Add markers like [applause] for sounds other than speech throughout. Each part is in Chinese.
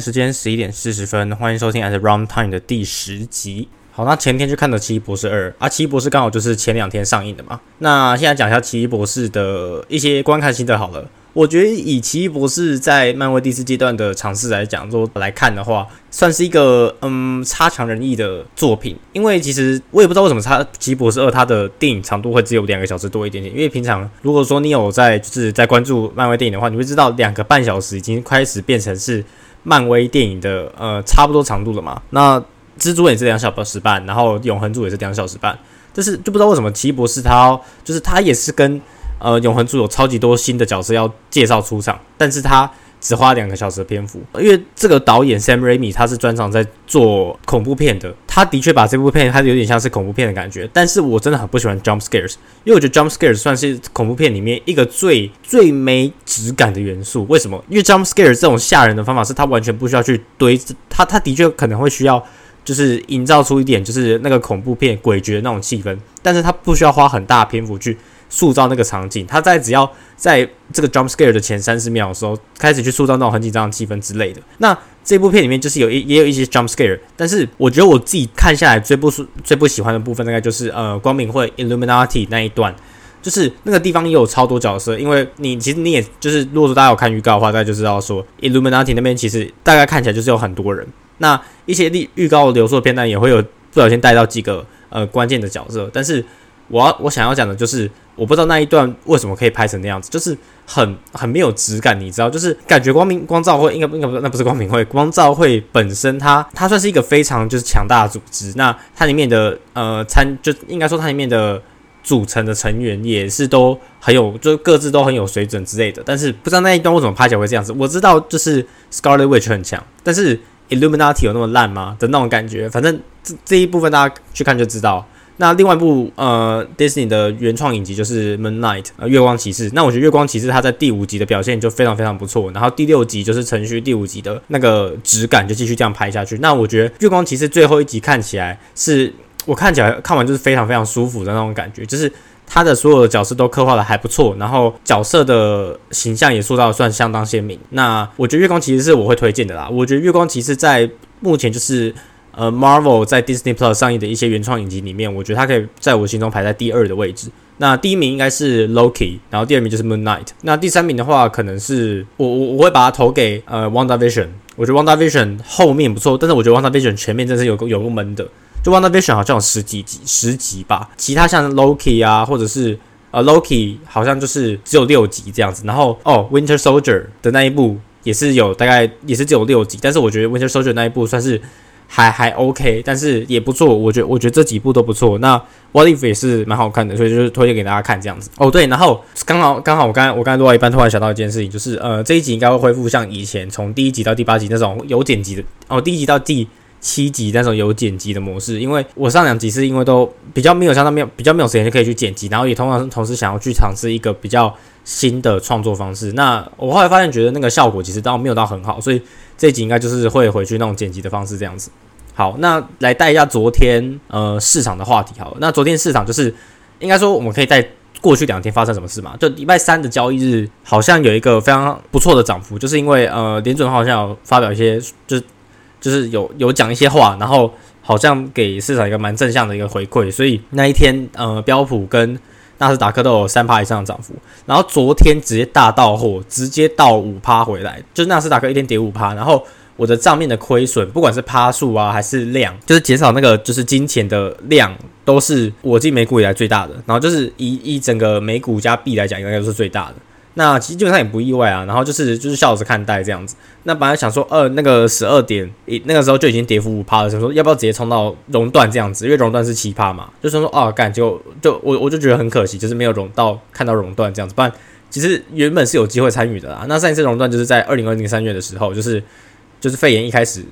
时间十一点四十分，欢迎收听《At Round Time》的第十集。好，那前天就看了《奇异博士二》，啊，《奇异博士》刚好就是前两天上映的嘛。那现在讲一下《奇异博士》的一些观看心得好了。我觉得以《奇异博士》在漫威第四阶段的尝试来讲，说来看的话，算是一个嗯差强人意的作品。因为其实我也不知道为什么《差奇异博士二》它的电影长度会只有两个小时多一点点。因为平常如果说你有在就是在关注漫威电影的话，你会知道两个半小时已经开始变成是。漫威电影的呃差不多长度了嘛？那蜘蛛也是两小时半，然后永恒族也是两小时半，但是就不知道为什么奇异博士他就是他也是跟呃永恒族有超级多新的角色要介绍出场，但是他。只花两个小时的篇幅，因为这个导演 Sam Raimi 他是专长在做恐怖片的，他的确把这部片，他有点像是恐怖片的感觉。但是我真的很不喜欢 jump scares，因为我觉得 jump scares 算是恐怖片里面一个最最没质感的元素。为什么？因为 jump scares 这种吓人的方法是他完全不需要去堆，他他的确可能会需要就是营造出一点就是那个恐怖片诡谲的那种气氛，但是他不需要花很大篇幅去。塑造那个场景，他在只要在这个 jump scare 的前三十秒的时候，开始去塑造那种很紧张的气氛之类的。那这部片里面就是有一也有一些 jump scare，但是我觉得我自己看下来最不最不喜欢的部分，大概就是呃光明会 Illuminati 那一段，就是那个地方也有超多角色。因为你其实你也就是如果说大家有看预告的话，大家就知道说 Illuminati 那边其实大概看起来就是有很多人。那一些预预告流出的片段也会有不小心带到几个呃关键的角色，但是。我要我想要讲的就是，我不知道那一段为什么可以拍成那样子，就是很很没有质感，你知道？就是感觉光明光照会应该应该不是那不是光明会，光照会本身它它算是一个非常就是强大的组织，那它里面的呃参就应该说它里面的组成的成员也是都很有，就各自都很有水准之类的。但是不知道那一段为什么拍起来会这样子。我知道就是 Scarlet Witch 很强，但是 Illuminati 有那么烂吗的那种感觉？反正这这一部分大家去看就知道。那另外一部呃，Disney 的原创影集就是《Moonlight》呃，月光骑士。那我觉得月光骑士它在第五集的表现就非常非常不错，然后第六集就是程序第五集的那个质感就继续这样拍下去。那我觉得月光骑士最后一集看起来是我看起来看完就是非常非常舒服的那种感觉，就是他的所有的角色都刻画的还不错，然后角色的形象也塑造的算相当鲜明。那我觉得月光骑士是我会推荐的啦。我觉得月光骑士在目前就是。呃，Marvel 在 Disney Plus 上映的一些原创影集里面，我觉得它可以在我心中排在第二的位置。那第一名应该是 Loki，然后第二名就是 Moon Knight。那第三名的话，可能是我我我会把它投给呃 Wanda Vision。我觉得 Wanda Vision 后面不错，但是我觉得 Wanda Vision 前面真是有个有个闷的。就 Wanda Vision 好像有十几集十集吧，其他像 Loki 啊，或者是呃 Loki 好像就是只有六集这样子。然后哦 Winter Soldier 的那一部也是有大概也是只有六集，但是我觉得 Winter Soldier 那一部算是。还还 OK，但是也不错，我觉得我觉得这几部都不错。那 What If 也是蛮好看的，所以就是推荐给大家看这样子。哦，对，然后刚好刚好我刚我刚才录到一半，突然想到一件事情，就是呃这一集应该会恢复像以前从第一集到第八集那种有剪辑的哦，第一集到第七集那种有剪辑的模式。因为我上两集是因为都比较没有像那边比较没有时间就可以去剪辑，然后也同样同时想要去尝试一个比较新的创作方式。那我后来发现觉得那个效果其实倒没有到很好，所以。这一集应该就是会回去那种剪辑的方式这样子。好，那来带一下昨天呃市场的话题。好了，那昨天市场就是应该说我们可以在过去两天发生什么事嘛？就礼拜三的交易日好像有一个非常不错的涨幅，就是因为呃联准好像有发表一些，就是就是有有讲一些话，然后好像给市场一个蛮正向的一个回馈，所以那一天呃标普跟纳斯达克都有三趴以上的涨幅，然后昨天直接大到货，直接到五趴回来，就是纳斯达克一天跌五趴，然后我的账面的亏损，不管是趴数啊还是量，就是减少那个就是金钱的量，都是我进美股以来最大的，然后就是以以整个美股加币来讲，应该都是最大的。那其实基本上也不意外啊，然后就是就是笑着看待这样子。那本来想说，呃，那个十二点，那个时候就已经跌幅五趴了，想说要不要直接冲到熔断这样子，因为熔断是七趴嘛，就是说啊，干就就我我就觉得很可惜，就是没有熔到看到熔断这样子。不然其实原本是有机会参与的啦。那上一次熔断就是在二零二零三月的时候，就是就是肺炎一开始。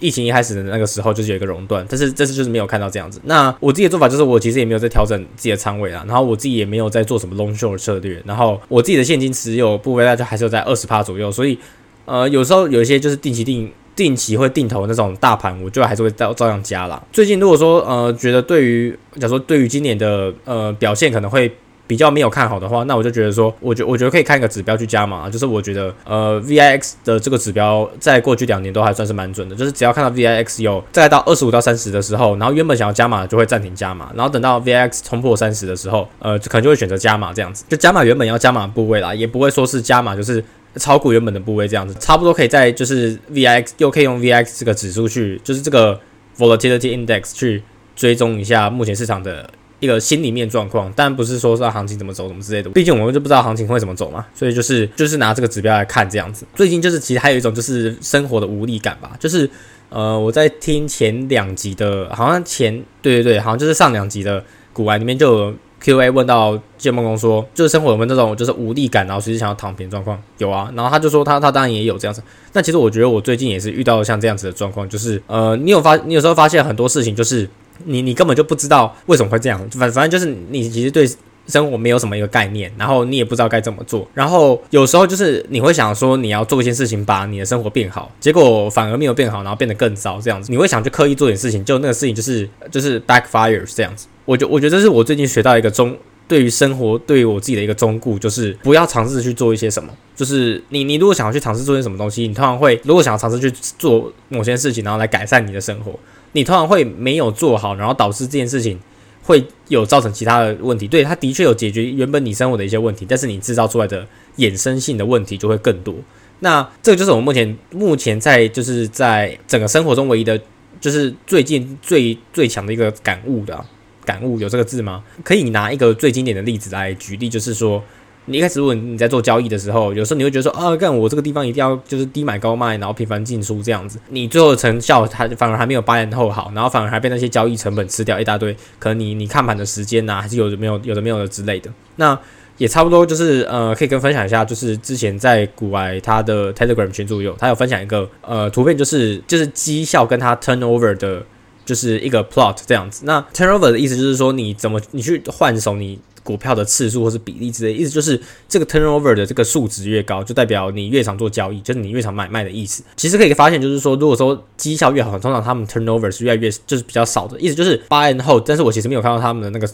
疫情一开始的那个时候就是有一个熔断，但是这次就是没有看到这样子。那我自己的做法就是，我其实也没有在调整自己的仓位啊，然后我自己也没有在做什么 long short 策略，然后我自己的现金持有部位大概还是有在二十趴左右，所以呃有时候有一些就是定期定定期会定投那种大盘，我就还是会照照样加啦。最近如果说呃觉得对于假如说对于今年的呃表现可能会比较没有看好的话，那我就觉得说，我觉我觉得可以看一个指标去加码，就是我觉得呃 VIX 的这个指标在过去两年都还算是蛮准的，就是只要看到 VIX 有再到二十五到三十的时候，然后原本想要加码就会暂停加码，然后等到 VIX 冲破三十的时候，呃，可能就会选择加码这样子，就加码原本要加码部位啦，也不会说是加码就是超过原本的部位这样子，差不多可以在就是 VIX 又可以用 VIX 这个指数去，就是这个 Volatility Index 去追踪一下目前市场的。一个心里面状况，但不是说说行情怎么走怎么之类的，毕竟我们就不知道行情会怎么走嘛，所以就是就是拿这个指标来看这样子。最近就是其实还有一种就是生活的无力感吧，就是呃我在听前两集的，好像前对对对，好像就是上两集的古玩里面就有 Q&A 问到建梦工说，就是生活有没有那种就是无力感，然后随时想要躺平状况？有啊，然后他就说他他当然也有这样子。那其实我觉得我最近也是遇到像这样子的状况，就是呃你有发你有时候发现很多事情就是。你你根本就不知道为什么会这样，反反正就是你其实对生活没有什么一个概念，然后你也不知道该怎么做，然后有时候就是你会想说你要做一件事情把你的生活变好，结果反而没有变好，然后变得更糟这样子，你会想去刻意做点事情，就那个事情就是就是 backfires 这样子。我觉我觉得这是我最近学到一个中对于生活对于我自己的一个忠固，就是不要尝试去做一些什么，就是你你如果想要去尝试做些什么东西，你通常会如果想要尝试去做某些事情，然后来改善你的生活。你通常会没有做好，然后导致这件事情会有造成其他的问题。对，它的确有解决原本你生活的一些问题，但是你制造出来的衍生性的问题就会更多。那这个就是我们目前目前在就是在整个生活中唯一的，就是最近最最强的一个感悟的感悟，有这个字吗？可以拿一个最经典的例子来举例，就是说。你一开始如果你在做交易的时候，有时候你会觉得说啊，干我这个地方一定要就是低买高卖，然后频繁进出这样子，你最后的成效还反而还没有八年后好，然后反而还被那些交易成本吃掉一大堆，可能你你看盘的时间呐，还是有的没有有的没有的之类的。那也差不多就是呃，可以跟分享一下，就是之前在古埃他的 Telegram 群组有他有分享一个呃图片，就是就是绩效跟他 turnover 的，就是一个 plot 这样子。那 turnover 的意思就是说你怎么你去换手你。股票的次数或是比例之类，意思就是这个 turnover 的这个数值越高，就代表你越常做交易，就是你越常买卖的意思。其实可以发现，就是说，如果说绩效越好，通常他们 turnover 是越来越就是比较少的，意思就是 buy and hold。但是我其实没有看到他们的那个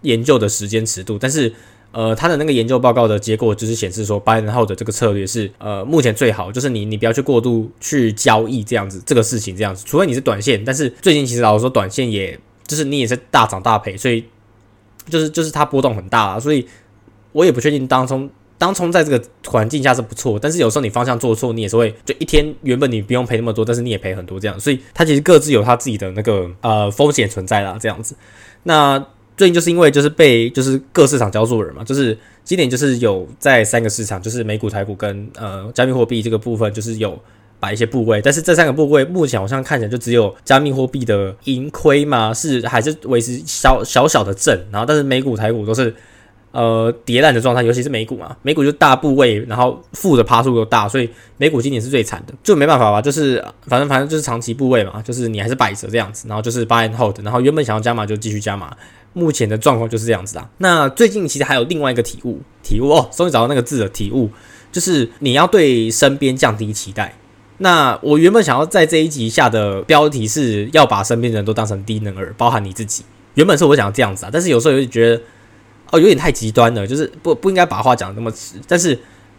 研究的时间尺度，但是呃，他的那个研究报告的结果就是显示说 buy and hold 的这个策略是呃目前最好，就是你你不要去过度去交易这样子这个事情这样子，除非你是短线，但是最近其实老实说，短线也就是你也是大涨大赔，所以。就是就是它波动很大，所以我也不确定当冲当冲在这个环境下是不错，但是有时候你方向做错，你也是会就一天原本你不用赔那么多，但是你也赔很多这样，所以它其实各自有它自己的那个呃风险存在啦，这样子。那最近就是因为就是被就是各市场交作人嘛，就是今年就是有在三个市场，就是美股、台股跟呃加密货币这个部分，就是有。摆一些部位，但是这三个部位目前好像看起来就只有加密货币的盈亏嘛？是还是维持小小小的正？然后但是美股、台股都是呃跌烂的状态，尤其是美股嘛，美股就大部位，然后负的趴数又大，所以美股今年是最惨的，就没办法吧？就是反正反正就是长期部位嘛，就是你还是摆着这样子，然后就是 buy and hold，然后原本想要加码就继续加码，目前的状况就是这样子啊。那最近其实还有另外一个体悟，体悟哦，终于找到那个字了，体悟就是你要对身边降低期待。那我原本想要在这一集下的标题是要把身边人都当成低能儿，包含你自己。原本是我想要这样子啊，但是有时候又觉得，哦，有点太极端了，就是不不应该把话讲的那么直。但是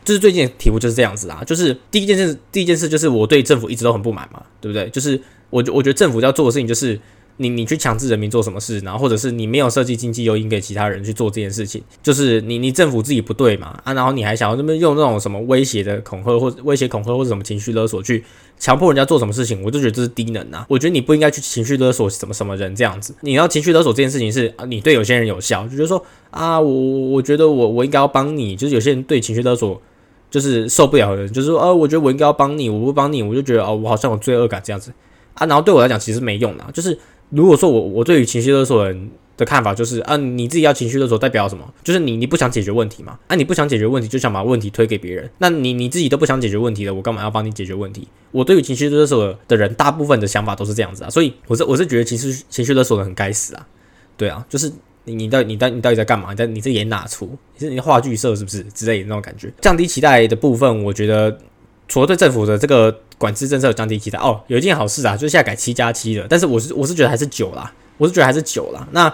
就是最近的题目就是这样子啊，就是第一件事，第一件事就是我对政府一直都很不满嘛，对不对？就是我我觉得政府要做的事情就是。你你去强制人民做什么事，然后或者是你没有设计经济诱因给其他人去做这件事情，就是你你政府自己不对嘛啊，然后你还想要这么用那种什么威胁的恐吓或威胁恐吓或者什么情绪勒索去强迫人家做什么事情，我就觉得这是低能啊！我觉得你不应该去情绪勒索什么什么人这样子，你要情绪勒索这件事情是啊，你对有些人有效，就觉得说啊，我我觉得我我应该要帮你，就是有些人对情绪勒索就是受不了的人，就是说呃，我觉得我应该要帮你，我不帮你，我就觉得哦，我好像有罪恶感这样子啊，然后对我来讲其实没用的，就是。如果说我我对于情绪勒索人的看法就是啊，你自己要情绪勒索代表什么？就是你你不想解决问题嘛？啊，你不想解决问题就想把问题推给别人，那你你自己都不想解决问题了，我干嘛要帮你解决问题？我对于情绪勒索的人，大部分的想法都是这样子啊，所以我是我是觉得情绪情绪勒索的很该死啊，对啊，就是你你到你到你到底在干嘛？你在你在演哪出？你是你话剧社是不是之类的那种感觉？降低期待的部分，我觉得除了对政府的这个。管制政策有降低期待哦，有一件好事啊，就是现在改七加七了。但是我是我是觉得还是九啦，我是觉得还是九啦。那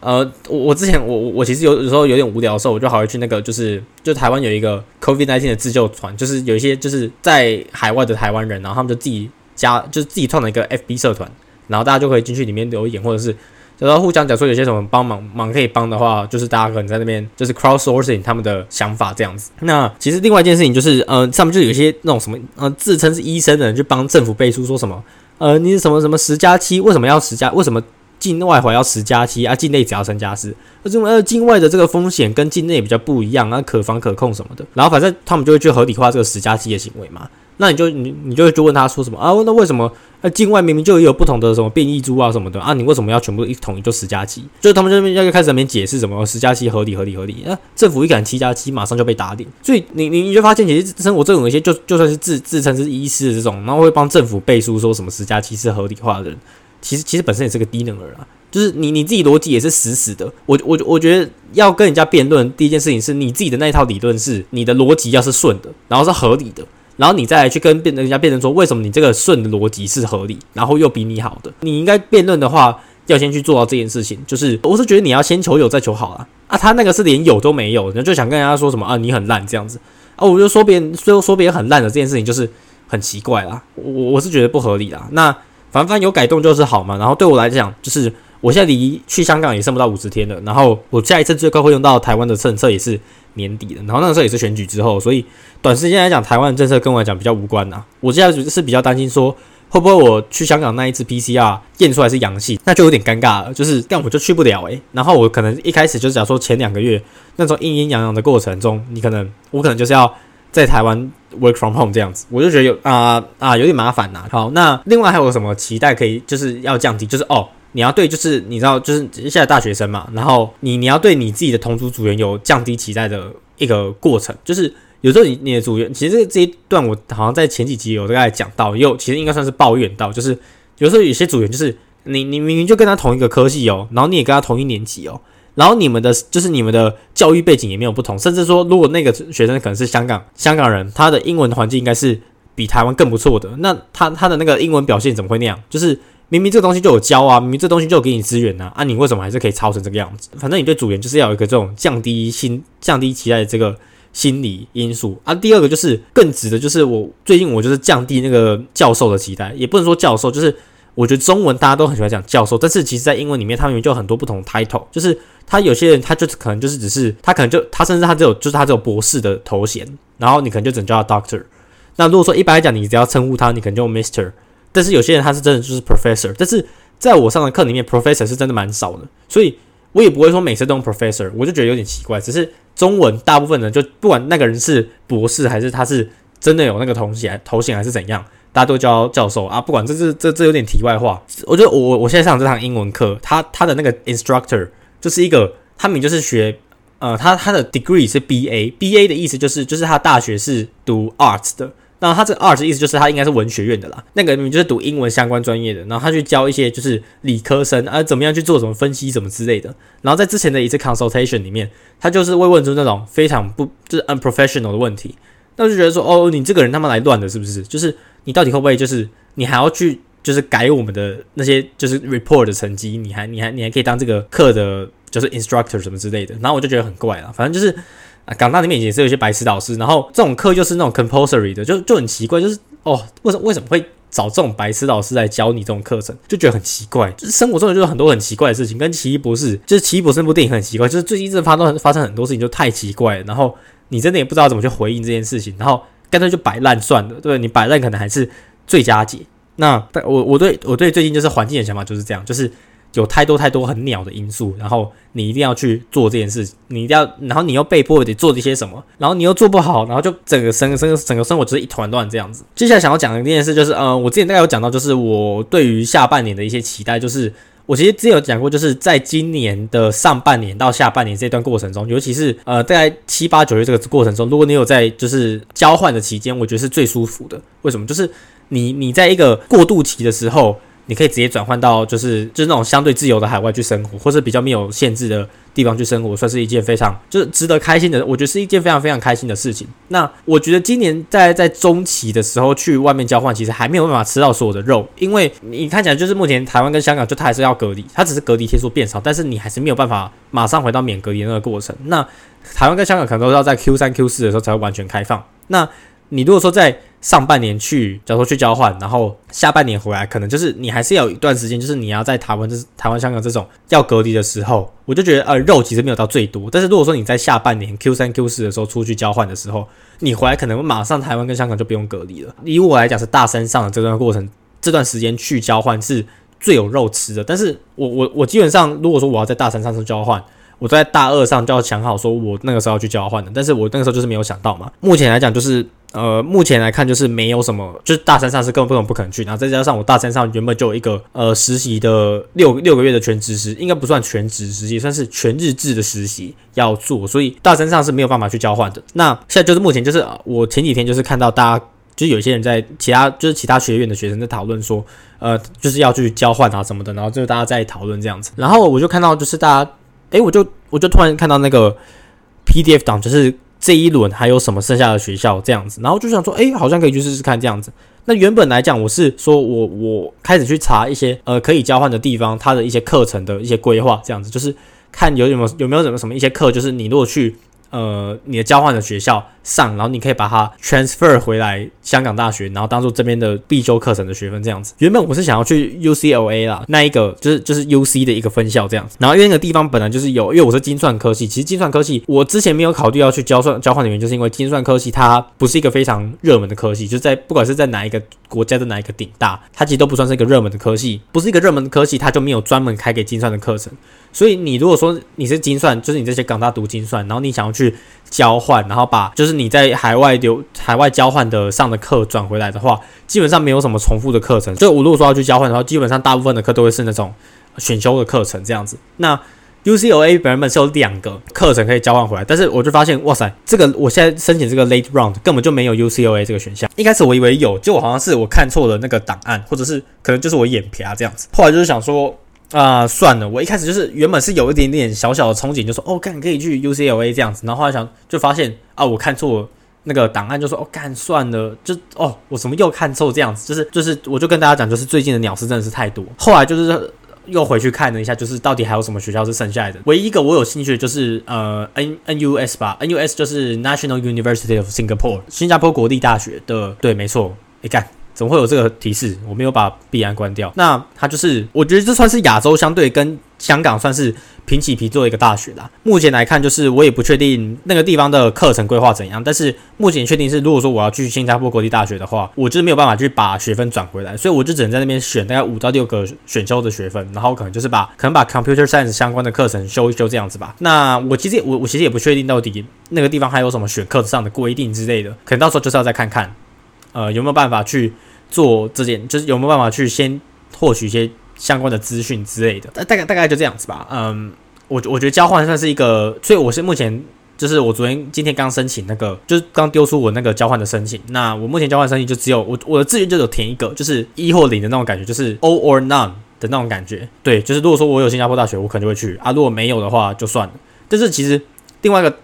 呃，我我之前我我其实有有时候有点无聊的时候，我就好会去那个就是就台湾有一个 COVID nineteen 的自救团，就是有一些就是在海外的台湾人，然后他们就自己加就是自己创了一个 FB 社团，然后大家就可以进去里面留言，或者是然后互相讲说有些什么帮忙忙可以帮的话，就是大家可能在那边就是 crowdsourcing 他们的想法这样子。那其实另外一件事情就是呃上面就有一些那种什么呃自称是医生的人去帮政府背书说什么呃你是什么什么十加七为什么要十加为什么？境外还要十加七啊，境内只要三加四。那这呃境外的这个风险跟境内比较不一样啊，可防可控什么的。然后反正他们就会去合理化这个十加七的行为嘛。那你就你你就会就问他说什么啊？那为什么那境外明明就有不同的什么变异株啊什么的啊？你为什么要全部一统一就十加七？就是他们这边要开始那边解释什么十加七合理合理合理啊？政府一敢七加七，马上就被打脸。所以你你你就发现，其实生活这种一些就就算是自自称是医师的这种，然后会帮政府背书说什么十加七是合理化的人，其实其实本身也是个低能儿啊。就是你你自己逻辑也是死死的，我我我觉得要跟人家辩论，第一件事情是你自己的那一套理论是你的逻辑要是顺的，然后是合理的，然后你再来去跟辩人家辩论说为什么你这个顺的逻辑是合理，然后又比你好的，你应该辩论的话要先去做到这件事情，就是我是觉得你要先求有再求好啊啊，他那个是连有都没有，然后就想跟人家说什么啊你很烂这样子啊，我就说别人说说别人很烂的这件事情就是很奇怪啦，我我是觉得不合理啦，那凡凡有改动就是好嘛，然后对我来讲就是。我现在离去香港也剩不到五十天了，然后我下一次最快会用到台湾的政策也是年底了，然后那个时候也是选举之后，所以短时间来讲，台湾的政策跟我来讲比较无关呐。我现在是比较担心说，会不会我去香港那一次 PCR 验出来是阳性，那就有点尴尬了，就是但我就去不了诶。然后我可能一开始就是假如说前两个月那种阴阴阳阳的过程中，你可能我可能就是要在台湾 work from home 这样子，我就觉得有啊啊有点麻烦呐。好，那另外还有什么期待可以就是要降低，就是哦。你要对，就是你知道，就是现在大学生嘛，然后你你要对你自己的同组组员有降低期待的一个过程，就是有时候你你的组员，其实这一段我好像在前几集有大概讲到，又其实应该算是抱怨到，就是有时候有些组员就是你你明明就跟他同一个科系哦，然后你也跟他同一年级哦，然后你们的就是你们的教育背景也没有不同，甚至说如果那个学生可能是香港香港人，他的英文环境应该是比台湾更不错的，那他他的那个英文表现怎么会那样？就是。明明这东西就有教啊，明明这东西就有给你资源呐，啊，你为什么还是可以抄成这个样子？反正你对组员就是要有一个这种降低心、降低期待的这个心理因素啊。第二个就是更值的，就是我最近我就是降低那个教授的期待，也不能说教授，就是我觉得中文大家都很喜欢讲教授，但是其实在英文里面，他们就有很多不同 title，就是他有些人他就可能就是只是他可能就他甚至他只有就是他只有博士的头衔，然后你可能就只能叫他 doctor。那如果说一般来讲，你只要称呼他，你可能就 Mister。但是有些人他是真的就是 professor，但是在我上的课里面，professor 是真的蛮少的，所以我也不会说每次都用 professor，我就觉得有点奇怪。只是中文大部分人就不管那个人是博士还是他是真的有那个头衔头衔还是怎样，大家都叫教授啊。不管这是这这有点题外话，我觉得我我现在上这堂英文课，他他的那个 instructor 就是一个他名就是学呃他他的 degree 是 B A，B A 的意思就是就是他大学是读 arts 的。然后他这个 art 意思就是他应该是文学院的啦，那个明明就是读英文相关专业的，然后他去教一些就是理科生啊怎么样去做什么分析什么之类的。然后在之前的一次 consultation 里面，他就是会问出那种非常不就是 unprofessional 的问题，那就觉得说哦你这个人他妈来乱的，是不是？就是你到底会不会就是你还要去就是改我们的那些就是 report 的成绩，你还你还你还可以当这个课的就是 instructor 什么之类的。然后我就觉得很怪了，反正就是。啊，港大里面也是有些白痴导师，然后这种课就是那种 compulsory 的，就就很奇怪，就是哦，为什么为什么会找这种白痴老师来教你这种课程，就觉得很奇怪。就是生活中就是很多很奇怪的事情，跟奇异博士，就是奇异博士那部电影很奇怪，就是最近真的发生发生很多事情就太奇怪了，然后你真的也不知道怎么去回应这件事情，然后干脆就摆烂算了，对不对？你摆烂可能还是最佳解。那我我对我对最近就是环境的想法就是这样，就是。有太多太多很鸟的因素，然后你一定要去做这件事，你一定要，然后你又被迫得做这些什么，然后你又做不好，然后就整个生生整个生活就是一团乱这样子。接下来想要讲的一件事就是，呃，我之前大概有讲到，就是我对于下半年的一些期待，就是我其实之前有讲过，就是在今年的上半年到下半年这段过程中，尤其是呃在七八九月这个过程中，如果你有在就是交换的期间，我觉得是最舒服的。为什么？就是你你在一个过渡期的时候。你可以直接转换到就是就是那种相对自由的海外去生活，或者比较没有限制的地方去生活，算是一件非常就是值得开心的。我觉得是一件非常非常开心的事情。那我觉得今年在在中期的时候去外面交换，其实还没有办法吃到所有的肉，因为你看起来就是目前台湾跟香港就它还是要隔离，它只是隔离天数变少，但是你还是没有办法马上回到免隔离那个过程。那台湾跟香港可能都要在 Q 三 Q 四的时候才会完全开放。那你如果说在上半年去，假如说去交换，然后下半年回来，可能就是你还是要有一段时间，就是你要在台湾，就是台湾、香港这种要隔离的时候，我就觉得呃肉其实没有到最多。但是如果说你在下半年 Q 三、Q 四的时候出去交换的时候，你回来可能马上台湾跟香港就不用隔离了。以我来讲是大三上的这段过程，这段时间去交换是最有肉吃的。但是我我我基本上如果说我要在大三上去交换。我在大二上就要想好，说我那个时候要去交换的，但是我那个时候就是没有想到嘛。目前来讲，就是呃，目前来看就是没有什么，就是大三上是根本不可能去。然后再加上我大三上原本就有一个呃实习的六六个月的全职实，应该不算全职实习，算是全日制的实习要做，所以大三上是没有办法去交换的。那现在就是目前就是我前几天就是看到大家，就是有些人在其他就是其他学院的学生在讨论说，呃，就是要去交换啊什么的，然后就大家在讨论这样子，然后我就看到就是大家。诶，我就我就突然看到那个 PDF 档，就是这一轮还有什么剩下的学校这样子，然后就想说，诶，好像可以去试试看这样子。那原本来讲，我是说我我开始去查一些呃可以交换的地方，它的一些课程的一些规划，这样子就是看有有没有有没有什么什么一些课，就是你如果去。呃，你的交换的学校上，然后你可以把它 transfer 回来香港大学，然后当做这边的必修课程的学分这样子。原本我是想要去 UCLA 啦，那一个就是就是 UC 的一个分校这样子。然后因为那个地方本来就是有，因为我是精算科系，其实精算科系我之前没有考虑要去交算交换的原因，就是因为精算科系它不是一个非常热门的科系，就在不管是在哪一个国家的哪一个顶大，它其实都不算是一个热门的科系，不是一个热门的科系，它就没有专门开给精算的课程。所以你如果说你是精算，就是你这些港大读精算，然后你想要去去交换，然后把就是你在海外留海外交换的上的课转回来的话，基本上没有什么重复的课程。所以我如果说要去交换的话，基本上大部分的课都会是那种选修的课程这样子。那 UCLA 本本是有两个课程可以交换回来，但是我就发现，哇塞，这个我现在申请这个 late round 根本就没有 UCLA 这个选项。一开始我以为有，就好像是我看错了那个档案，或者是可能就是我眼皮啊这样子。后来就是想说。啊，算了，我一开始就是原本是有一点点小小的憧憬，就说哦，干可以去 UCLA 这样子，然后后来想就发现啊，我看错那个档案，就说哦，干算了，就哦，我怎么又看错这样子？就是就是，我就跟大家讲，就是最近的鸟事真的是太多。后来就是又回去看了一下，就是到底还有什么学校是剩下来的。唯一一个我有兴趣的就是呃 N NUS 吧，NUS 就是 National University of Singapore 新加坡国立大学的，对，没错，你看。怎么会有这个提示？我没有把币安关掉。那它就是，我觉得这算是亚洲相对跟香港算是平起平坐一个大学啦。目前来看，就是我也不确定那个地方的课程规划怎样。但是目前确定是，如果说我要去新加坡国际大学的话，我就是没有办法去把学分转回来，所以我就只能在那边选大概五到六个选修的学分，然后可能就是把可能把 computer science 相关的课程修一修这样子吧。那我其实我我其实也不确定到底那个地方还有什么选课上的规定之类的，可能到时候就是要再看看。呃，有没有办法去做这件？就是有没有办法去先获取一些相关的资讯之类的？大大概大概就这样子吧。嗯，我我觉得交换算是一个，所以我是目前就是我昨天今天刚申请那个，就是刚丢出我那个交换的申请。那我目前交换申请就只有我我的志愿就有填一个，就是一或零的那种感觉，就是 all or none 的那种感觉。对，就是如果说我有新加坡大学，我可能就会去啊；如果没有的话，就算了。但是其实另外一个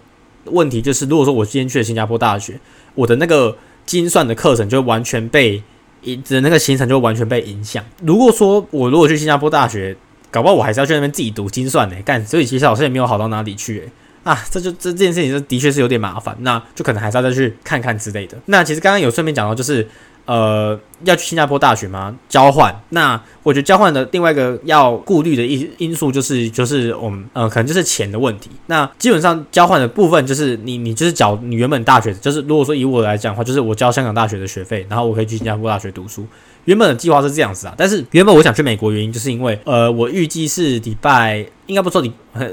问题就是，如果说我今天去了新加坡大学，我的那个。精算的课程就完全被影，的那个行程就完全被影响。如果说我如果去新加坡大学，搞不好我还是要去那边自己读精算呢，干，所以其实老师也没有好到哪里去，诶啊，这就这这件事情就的确是有点麻烦，那就可能还是要再去看看之类的。那其实刚刚有顺便讲到，就是。呃，要去新加坡大学吗？交换？那我觉得交换的另外一个要顾虑的因因素就是就是我们呃可能就是钱的问题。那基本上交换的部分就是你你就是缴你原本大学，就是如果说以我来讲的话，就是我交香港大学的学费，然后我可以去新加坡大学读书。原本的计划是这样子啊，但是原本我想去美国原因就是因为呃我预计是礼拜应该不 [laughs] 错，你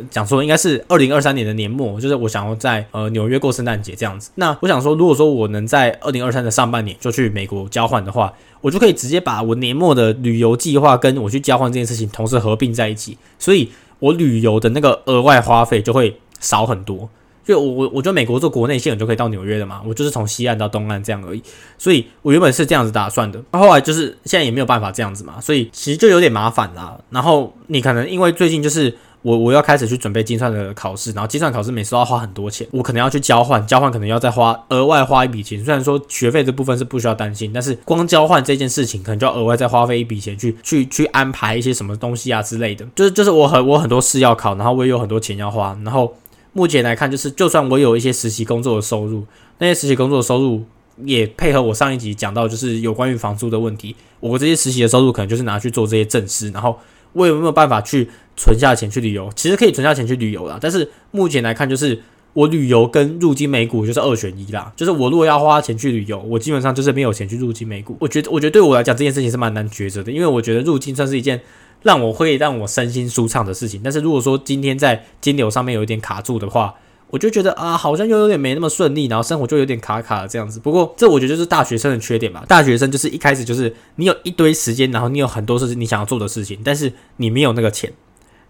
讲说应该是二零二三年的年末，就是我想要在呃纽约过圣诞节这样子。那我想说，如果说我能在二零二三的上半年就去美国交换的话，我就可以直接把我年末的旅游计划跟我去交换这件事情同时合并在一起，所以我旅游的那个额外花费就会少很多。就我我我觉得美国做国内线我就可以到纽约的嘛，我就是从西岸到东岸这样而已，所以我原本是这样子打算的，后来就是现在也没有办法这样子嘛，所以其实就有点麻烦啦。然后你可能因为最近就是我我要开始去准备精算的考试，然后精算考试每次都要花很多钱，我可能要去交换，交换可能要再花额外花一笔钱。虽然说学费这部分是不需要担心，但是光交换这件事情可能就要额外再花费一笔钱去去去安排一些什么东西啊之类的。就是就是我很我很多事要考，然后我也有很多钱要花，然后。目前来看，就是就算我有一些实习工作的收入，那些实习工作的收入也配合我上一集讲到，就是有关于房租的问题。我这些实习的收入可能就是拿去做这些正事，然后我有没有办法去存下钱去旅游？其实可以存下钱去旅游啦，但是目前来看，就是我旅游跟入金美股就是二选一啦。就是我如果要花钱去旅游，我基本上就是没有钱去入金美股。我觉得，我觉得对我来讲这件事情是蛮难抉择的，因为我觉得入金算是一件。让我会让我身心舒畅的事情，但是如果说今天在金流上面有一点卡住的话，我就觉得啊，好像又有点没那么顺利，然后生活就有点卡卡这样子。不过这我觉得就是大学生的缺点吧。大学生就是一开始就是你有一堆时间，然后你有很多事情你想要做的事情，但是你没有那个钱，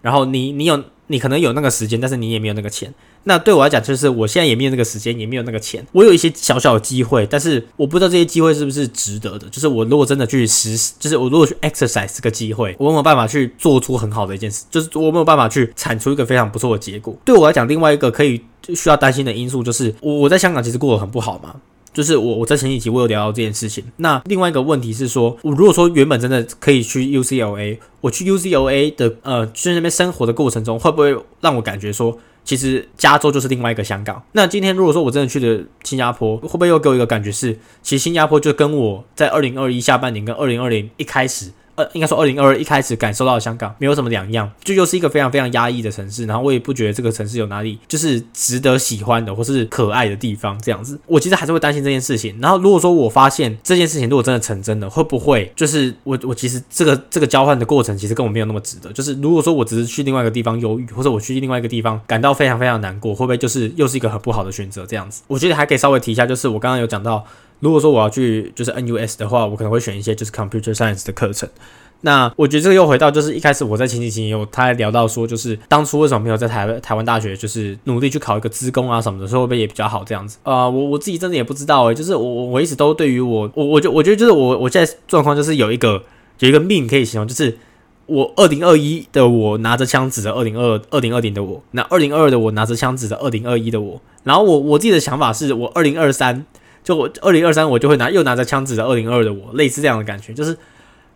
然后你你有你可能有那个时间，但是你也没有那个钱。那对我来讲，就是我现在也没有那个时间，也没有那个钱。我有一些小小的机会，但是我不知道这些机会是不是值得的。就是我如果真的去实，就是我如果去 exercise 这个机会，我有没有办法去做出很好的一件事？就是我没有办法去产出一个非常不错的结果。对我来讲，另外一个可以需要担心的因素就是，我我在香港其实过得很不好嘛。就是我我在前几集我有聊到这件事情。那另外一个问题是说，我如果说原本真的可以去 UCLA，我去 UCLA 的呃去那边生活的过程中，会不会让我感觉说？其实加州就是另外一个香港。那今天如果说我真的去了新加坡，会不会又给我一个感觉是，其实新加坡就跟我在二零二一下半年跟二零二零一开始。呃，应该说二零二二一开始感受到香港没有什么两样，就又是一个非常非常压抑的城市，然后我也不觉得这个城市有哪里就是值得喜欢的或是可爱的地方这样子。我其实还是会担心这件事情。然后如果说我发现这件事情如果真的成真的，会不会就是我我其实这个这个交换的过程其实跟我没有那么值得。就是如果说我只是去另外一个地方忧郁，或者我去另外一个地方感到非常非常难过，会不会就是又是一个很不好的选择这样子？我觉得还可以稍微提一下，就是我刚刚有讲到，如果说我要去就是 NUS 的话，我可能会选一些就是 Computer Science 的课程。那我觉得这个又回到，就是一开始我在前几期有他聊到说，就是当初为什么没有在台湾台湾大学，就是努力去考一个资工啊什么的，说会不会也比较好这样子？啊，我我自己真的也不知道诶，就是我我我一直都对于我我我就我觉得就是我我现在状况就是有一个有一个命可以形容，就是我二零二一的我拿着枪指着二零二二零二零的我，那二零二二的我拿着枪指着二零二一的我，然后我我自己的想法是我二零二三就我二零二三我就会拿又拿着枪指着二零二的我，类似这样的感觉，就是。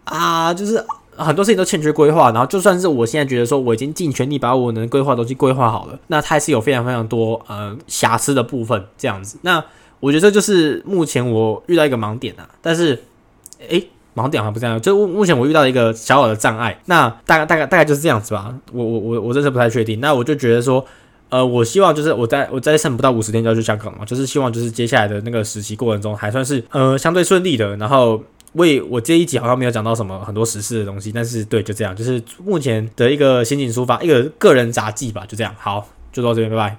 啊，就是很多事情都欠缺规划，然后就算是我现在觉得说我已经尽全力把我能规划东西规划好了，那它还是有非常非常多呃瑕疵的部分这样子。那我觉得这就是目前我遇到一个盲点啊，但是诶，盲点好像不这样，就目前我遇到一个小小的障碍。那大概大概大概就是这样子吧。我我我我真是不太确定。那我就觉得说，呃，我希望就是我在我在剩不到五十天就要去香港了，就是希望就是接下来的那个实习过程中还算是呃相对顺利的，然后。为我这一集好像没有讲到什么很多实事的东西，但是对，就这样，就是目前的一个心情抒发，一个个人杂技吧，就这样，好，就到这边，拜拜。